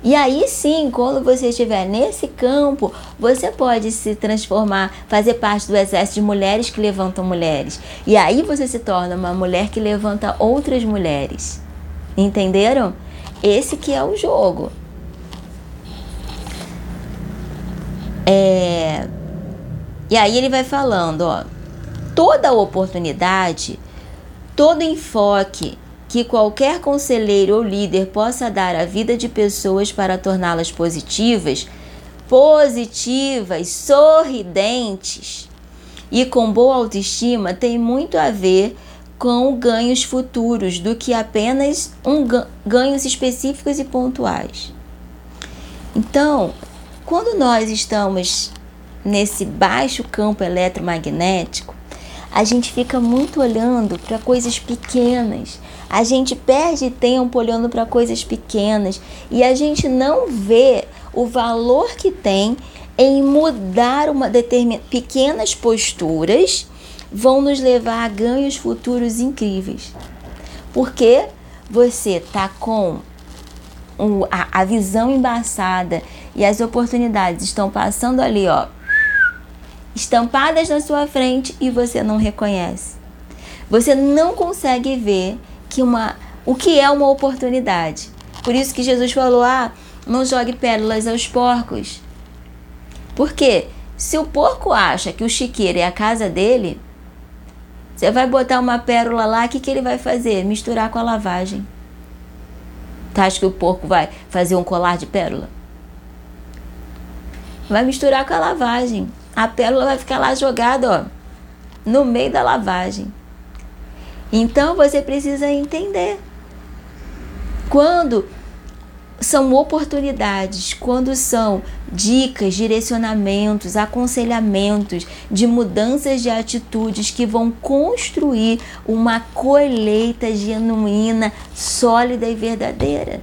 E aí sim, quando você estiver nesse campo, você pode se transformar, fazer parte do exército de mulheres que levantam mulheres. E aí você se torna uma mulher que levanta outras mulheres. Entenderam? Esse que é o jogo. É... E aí ele vai falando, ó, toda oportunidade, todo enfoque que qualquer conselheiro ou líder possa dar à vida de pessoas para torná-las positivas, positivas, sorridentes e com boa autoestima tem muito a ver com ganhos futuros do que apenas um ganhos específicos e pontuais. Então, quando nós estamos nesse baixo campo eletromagnético, a gente fica muito olhando para coisas pequenas. A gente perde tempo olhando para coisas pequenas e a gente não vê o valor que tem em mudar uma determinada pequenas posturas vão nos levar a ganhos futuros incríveis. Porque você tá com a, visão embaçada e as oportunidades estão passando ali, ó, estampadas na sua frente e você não reconhece. Você não consegue ver que uma o que é uma oportunidade. Por isso que Jesus falou: "Ah, não jogue pérolas aos porcos". Por quê? Se o porco acha que o chiqueiro é a casa dele, você vai botar uma pérola lá, o que, que ele vai fazer? Misturar com a lavagem. Tu acha que o porco vai fazer um colar de pérola? Vai misturar com a lavagem. A pérola vai ficar lá jogada, ó, no meio da lavagem. Então você precisa entender. Quando são oportunidades, quando são dicas, direcionamentos, aconselhamentos de mudanças de atitudes que vão construir uma colheita genuína, sólida e verdadeira.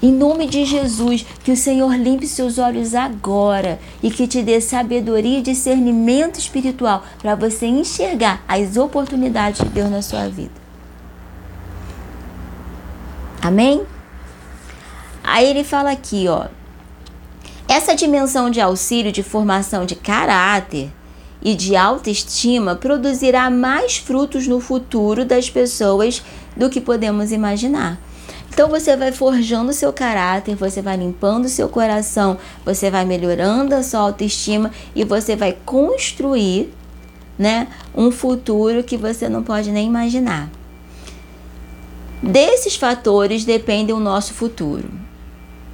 Em nome de Jesus, que o Senhor limpe seus olhos agora e que te dê sabedoria e discernimento espiritual para você enxergar as oportunidades de Deus na sua vida. Amém? Aí ele fala aqui, ó. Essa dimensão de auxílio de formação de caráter e de autoestima produzirá mais frutos no futuro das pessoas do que podemos imaginar. Então você vai forjando seu caráter, você vai limpando seu coração, você vai melhorando a sua autoestima e você vai construir, né, um futuro que você não pode nem imaginar. Desses fatores depende o nosso futuro.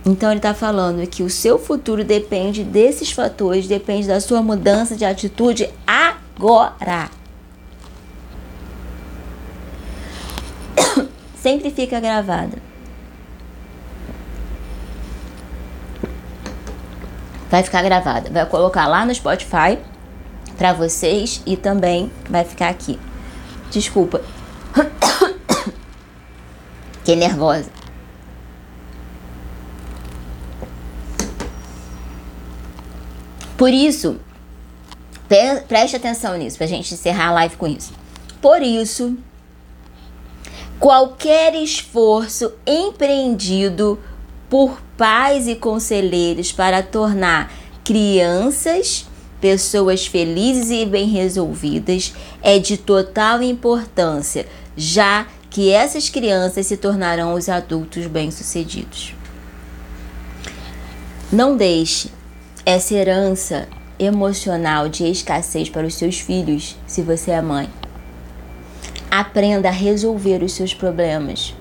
Então ele está falando que o seu futuro depende desses fatores, depende da sua mudança de atitude agora. Sempre fica gravada. vai ficar gravada. Vai colocar lá no Spotify para vocês e também vai ficar aqui. Desculpa. Fiquei nervosa. Por isso, preste atenção nisso, pra gente encerrar a live com isso. Por isso, qualquer esforço empreendido por pais e conselheiros para tornar crianças pessoas felizes e bem resolvidas é de total importância, já que essas crianças se tornarão os adultos bem-sucedidos. Não deixe essa herança emocional de escassez para os seus filhos, se você é mãe. Aprenda a resolver os seus problemas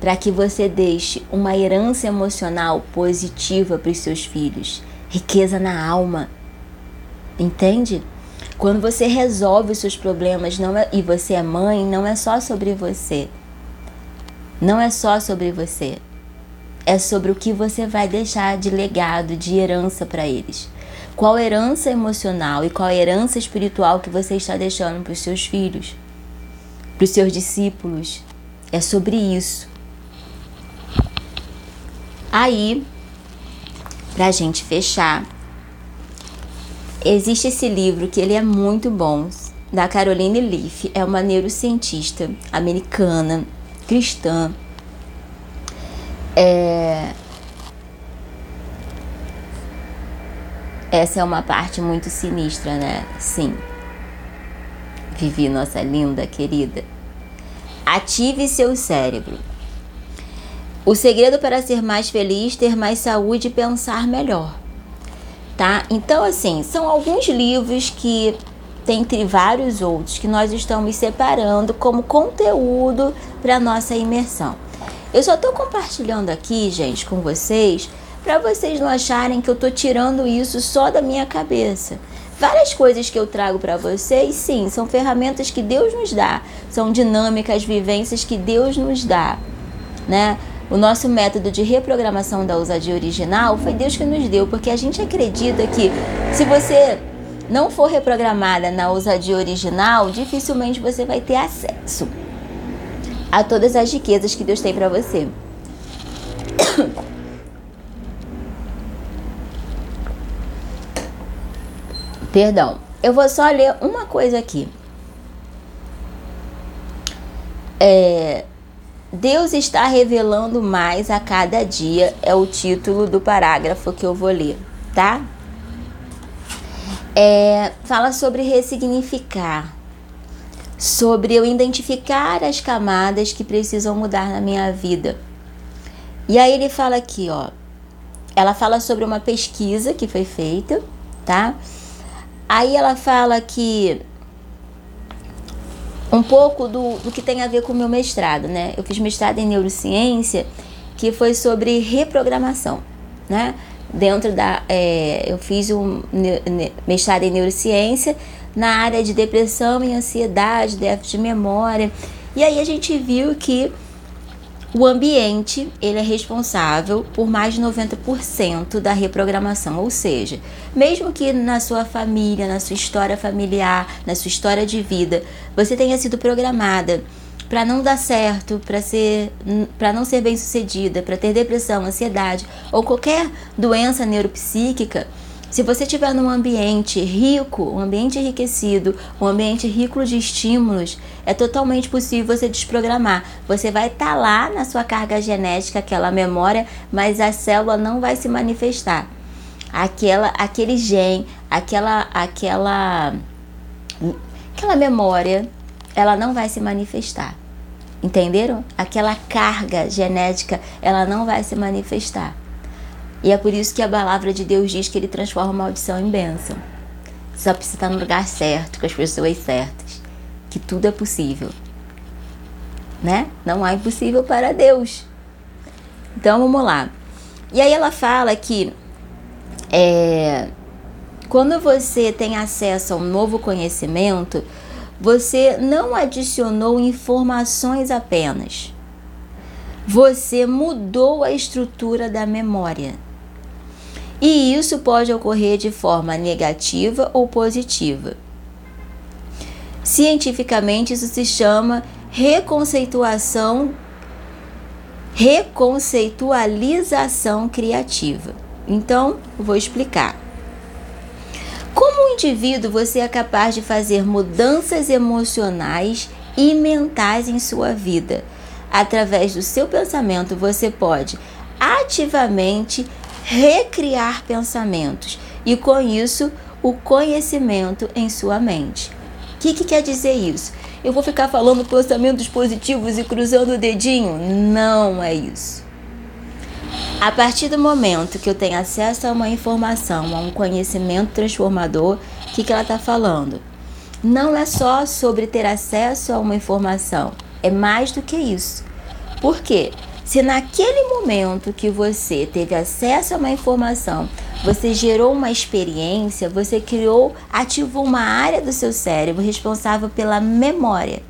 para que você deixe uma herança emocional positiva para os seus filhos, riqueza na alma. Entende? Quando você resolve os seus problemas não é, e você é mãe, não é só sobre você. Não é só sobre você. É sobre o que você vai deixar de legado, de herança para eles. Qual herança emocional e qual herança espiritual que você está deixando para os seus filhos, para os seus discípulos. É sobre isso. Aí, pra gente fechar, existe esse livro que ele é muito bom. da Caroline Leaf. É uma neurocientista americana, cristã. É... Essa é uma parte muito sinistra, né? Sim. Vivi, nossa linda querida. Ative seu cérebro. O segredo para ser mais feliz, ter mais saúde e pensar melhor. Tá? Então, assim, são alguns livros que, dentre vários outros, que nós estamos separando como conteúdo para nossa imersão. Eu só estou compartilhando aqui, gente, com vocês, para vocês não acharem que eu estou tirando isso só da minha cabeça. Várias coisas que eu trago para vocês, sim, são ferramentas que Deus nos dá, são dinâmicas, vivências que Deus nos dá, né? O nosso método de reprogramação da ousadia original foi Deus que nos deu, porque a gente acredita que se você não for reprogramada na ousadia original, dificilmente você vai ter acesso a todas as riquezas que Deus tem para você. Perdão, eu vou só ler uma coisa aqui. É, Deus está revelando mais a cada dia, é o título do parágrafo que eu vou ler, tá? É, fala sobre ressignificar, sobre eu identificar as camadas que precisam mudar na minha vida. E aí ele fala aqui, ó. Ela fala sobre uma pesquisa que foi feita, tá? Aí ela fala que um pouco do, do que tem a ver com o meu mestrado, né? Eu fiz mestrado em neurociência, que foi sobre reprogramação, né? Dentro da. É, eu fiz um mestrado em neurociência na área de depressão e ansiedade, déficit de memória. E aí a gente viu que o ambiente, ele é responsável por mais de 90% da reprogramação, ou seja, mesmo que na sua família, na sua história familiar, na sua história de vida, você tenha sido programada para não dar certo, para ser para não ser bem-sucedida, para ter depressão, ansiedade ou qualquer doença neuropsíquica, se você estiver num ambiente rico, um ambiente enriquecido, um ambiente rico de estímulos, é totalmente possível você desprogramar. Você vai estar tá lá na sua carga genética, aquela memória, mas a célula não vai se manifestar. Aquela, aquele gene, aquela, aquela, aquela memória, ela não vai se manifestar. Entenderam? Aquela carga genética, ela não vai se manifestar. E é por isso que a palavra de Deus diz que ele transforma maldição em bênção. Só precisa estar no lugar certo, com as pessoas certas. Que tudo é possível. Né? Não há impossível para Deus. Então vamos lá. E aí ela fala que é, quando você tem acesso a um novo conhecimento, você não adicionou informações apenas. Você mudou a estrutura da memória. E isso pode ocorrer de forma negativa ou positiva. Cientificamente, isso se chama reconceituação, reconceitualização criativa. Então, vou explicar. Como um indivíduo, você é capaz de fazer mudanças emocionais e mentais em sua vida. Através do seu pensamento, você pode ativamente recriar pensamentos e, com isso, o conhecimento em sua mente. O que, que quer dizer isso? Eu vou ficar falando pensamentos positivos e cruzando o dedinho? Não é isso. A partir do momento que eu tenho acesso a uma informação, a um conhecimento transformador, o que, que ela está falando? Não é só sobre ter acesso a uma informação, é mais do que isso. Por quê? Se naquele momento que você teve acesso a uma informação, você gerou uma experiência, você criou, ativou uma área do seu cérebro responsável pela memória.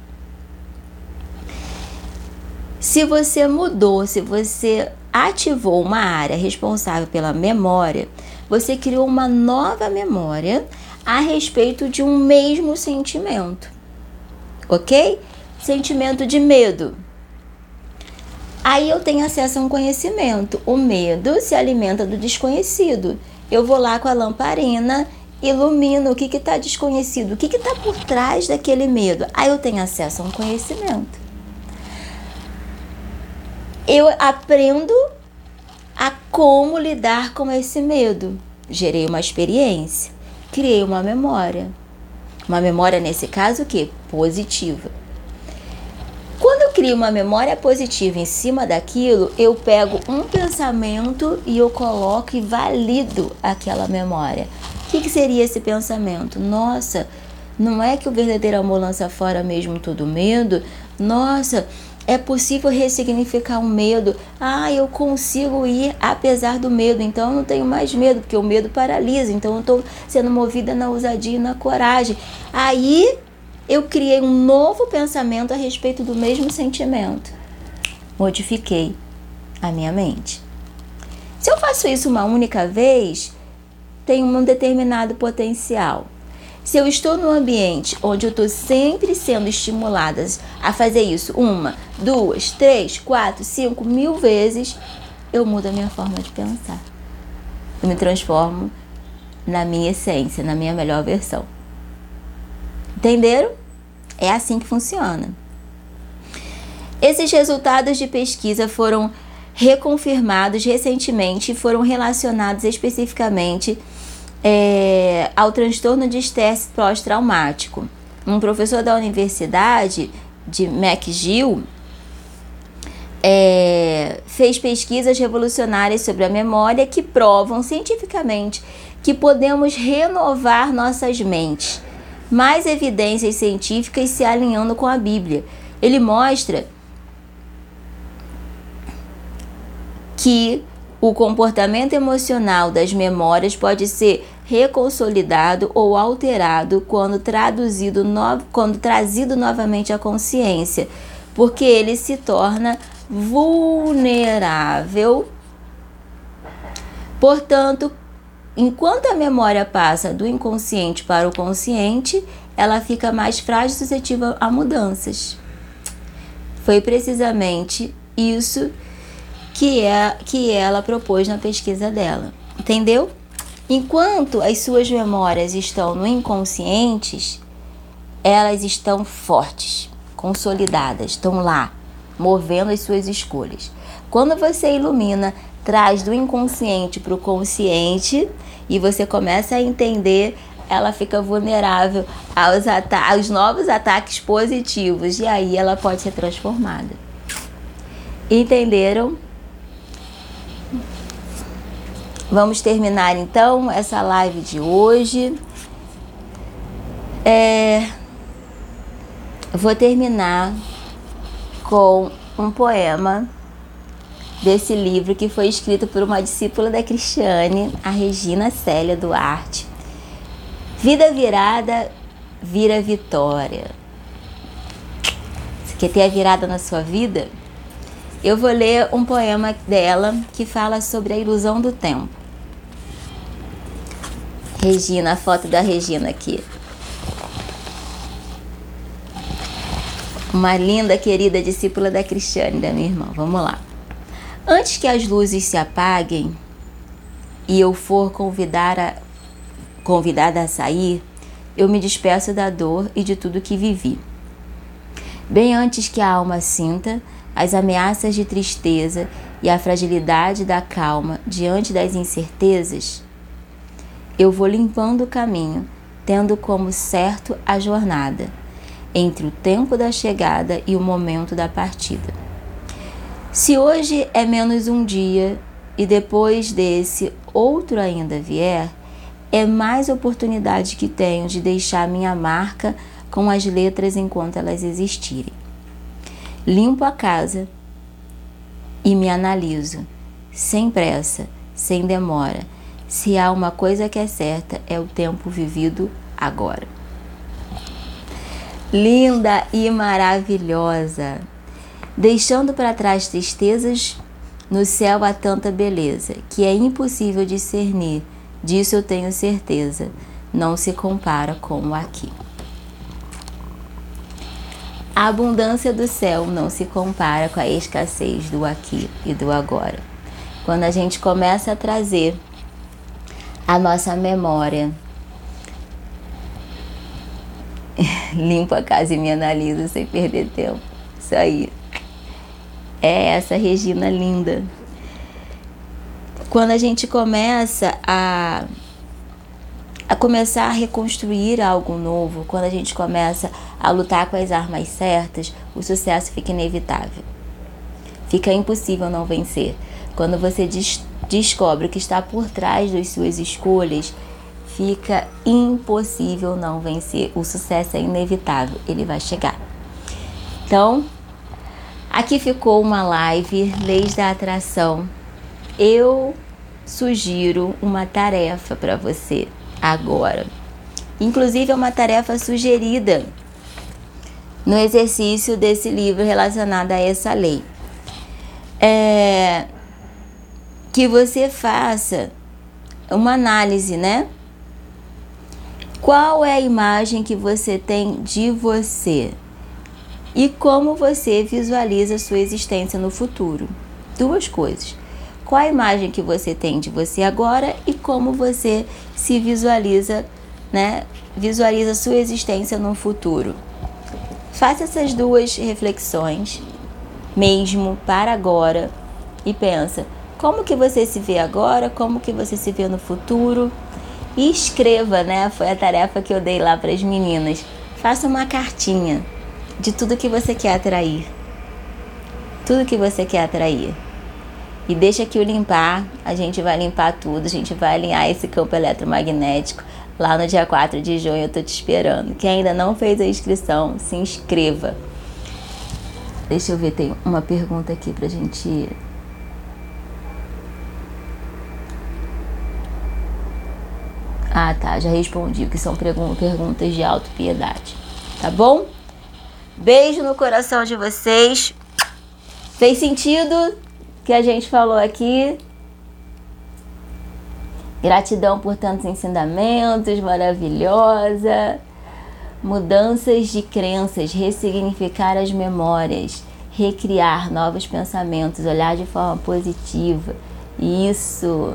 Se você mudou, se você ativou uma área responsável pela memória, você criou uma nova memória a respeito de um mesmo sentimento. Ok? Sentimento de medo. Aí eu tenho acesso a um conhecimento. O medo se alimenta do desconhecido. Eu vou lá com a lamparina ilumino o que está desconhecido, o que está por trás daquele medo. Aí eu tenho acesso a um conhecimento. Eu aprendo a como lidar com esse medo. Gerei uma experiência, criei uma memória. Uma memória, nesse caso, o quê? Positiva. Crio uma memória positiva em cima daquilo, eu pego um pensamento e eu coloco e valido aquela memória. O que, que seria esse pensamento? Nossa, não é que o verdadeiro amor lança fora mesmo todo medo? Nossa, é possível ressignificar um medo. Ah, eu consigo ir apesar do medo, então eu não tenho mais medo, porque o medo paralisa, então eu estou sendo movida na ousadia e na coragem. Aí eu criei um novo pensamento a respeito do mesmo sentimento. Modifiquei a minha mente. Se eu faço isso uma única vez, tem um determinado potencial. Se eu estou num ambiente onde eu estou sempre sendo estimulada a fazer isso uma, duas, três, quatro, cinco mil vezes, eu mudo a minha forma de pensar. Eu me transformo na minha essência, na minha melhor versão. Entenderam? É assim que funciona. Esses resultados de pesquisa foram reconfirmados recentemente e foram relacionados especificamente é, ao transtorno de estresse pós-traumático. Um professor da Universidade de McGill é, fez pesquisas revolucionárias sobre a memória que provam cientificamente que podemos renovar nossas mentes. Mais evidências científicas se alinhando com a Bíblia. Ele mostra que o comportamento emocional das memórias pode ser reconsolidado ou alterado quando traduzido no... quando trazido novamente à consciência, porque ele se torna vulnerável. Portanto, enquanto a memória passa do inconsciente para o consciente, ela fica mais frágil e suscetível a mudanças. Foi precisamente isso que, é, que ela propôs na pesquisa dela. Entendeu? Enquanto as suas memórias estão no inconscientes, elas estão fortes, consolidadas, estão lá, movendo as suas escolhas. Quando você ilumina, traz do inconsciente para o consciente e você começa a entender, ela fica vulnerável aos, aos novos ataques positivos e aí ela pode ser transformada. Entenderam? Vamos terminar então essa live de hoje. É, vou terminar com um poema desse livro que foi escrito por uma discípula da Cristiane, a Regina Célia Duarte. Vida virada vira vitória. Você quer ter a virada na sua vida? Eu vou ler um poema dela que fala sobre a ilusão do tempo. Regina, a foto da Regina aqui. Uma linda, querida discípula da Cristiane, da minha irmã. Vamos lá. Antes que as luzes se apaguem e eu for convidar a, convidada a sair, eu me despeço da dor e de tudo que vivi. Bem antes que a alma sinta as ameaças de tristeza e a fragilidade da calma diante das incertezas, eu vou limpando o caminho, tendo como certo a jornada, entre o tempo da chegada e o momento da partida. Se hoje é menos um dia e depois desse outro ainda vier, é mais oportunidade que tenho de deixar minha marca com as letras enquanto elas existirem. Limpo a casa e me analiso, sem pressa, sem demora se há uma coisa que é certa, é o tempo vivido agora. Linda e maravilhosa, deixando para trás tristezas, no céu há tanta beleza que é impossível discernir, disso eu tenho certeza, não se compara com o aqui. A abundância do céu não se compara com a escassez do aqui e do agora. Quando a gente começa a trazer a nossa memória limpo a casa e me analiso sem perder tempo. Isso aí. É essa Regina linda. Quando a gente começa a a começar a reconstruir algo novo, quando a gente começa a lutar com as armas certas, o sucesso fica inevitável. Fica impossível não vencer. Quando você des descobre o que está por trás das suas escolhas, fica impossível não vencer. O sucesso é inevitável, ele vai chegar. Então, aqui ficou uma live Leis da Atração. Eu sugiro uma tarefa para você agora. Inclusive, é uma tarefa sugerida no exercício desse livro relacionado a essa lei. É que você faça uma análise, né? Qual é a imagem que você tem de você e como você visualiza sua existência no futuro? Duas coisas qual a imagem que você tem de você agora e como você se visualiza, né? Visualiza sua existência no futuro. Faça essas duas reflexões mesmo para agora e pensa como que você se vê agora, como que você se vê no futuro e escreva, né? Foi a tarefa que eu dei lá para as meninas. Faça uma cartinha de tudo que você quer atrair. Tudo que você quer atrair. E deixa que eu limpar, a gente vai limpar tudo, a gente vai alinhar esse campo eletromagnético. Lá no dia 4 de junho eu tô te esperando. Quem ainda não fez a inscrição, se inscreva. Deixa eu ver, tem uma pergunta aqui pra gente Ah, tá, já respondi, que são perguntas de autopiedade. Tá bom? Beijo no coração de vocês. Fez sentido? que a gente falou aqui. Gratidão por tantos ensinamentos, maravilhosa. Mudanças de crenças, ressignificar as memórias, recriar novos pensamentos, olhar de forma positiva. Isso.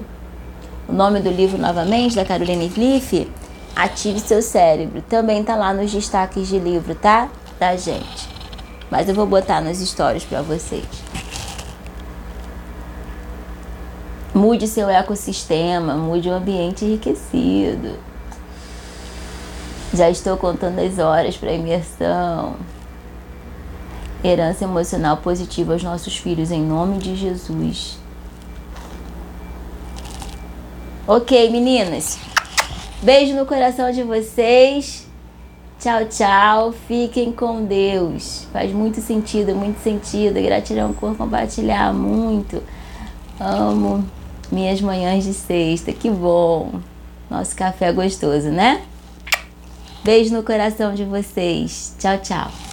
O nome do livro novamente da Caroline Cliff, Ative seu cérebro. Também tá lá nos destaques de livro, tá? Da gente. Mas eu vou botar nos stories para vocês. Mude seu ecossistema, mude o ambiente enriquecido. Já estou contando as horas para imersão. Herança emocional positiva aos nossos filhos, em nome de Jesus. Ok, meninas. Beijo no coração de vocês. Tchau, tchau. Fiquem com Deus. Faz muito sentido, muito sentido. Gratidão por compartilhar muito. Amo minhas manhãs de sexta. Que bom! Nosso café é gostoso, né? Beijo no coração de vocês. Tchau, tchau.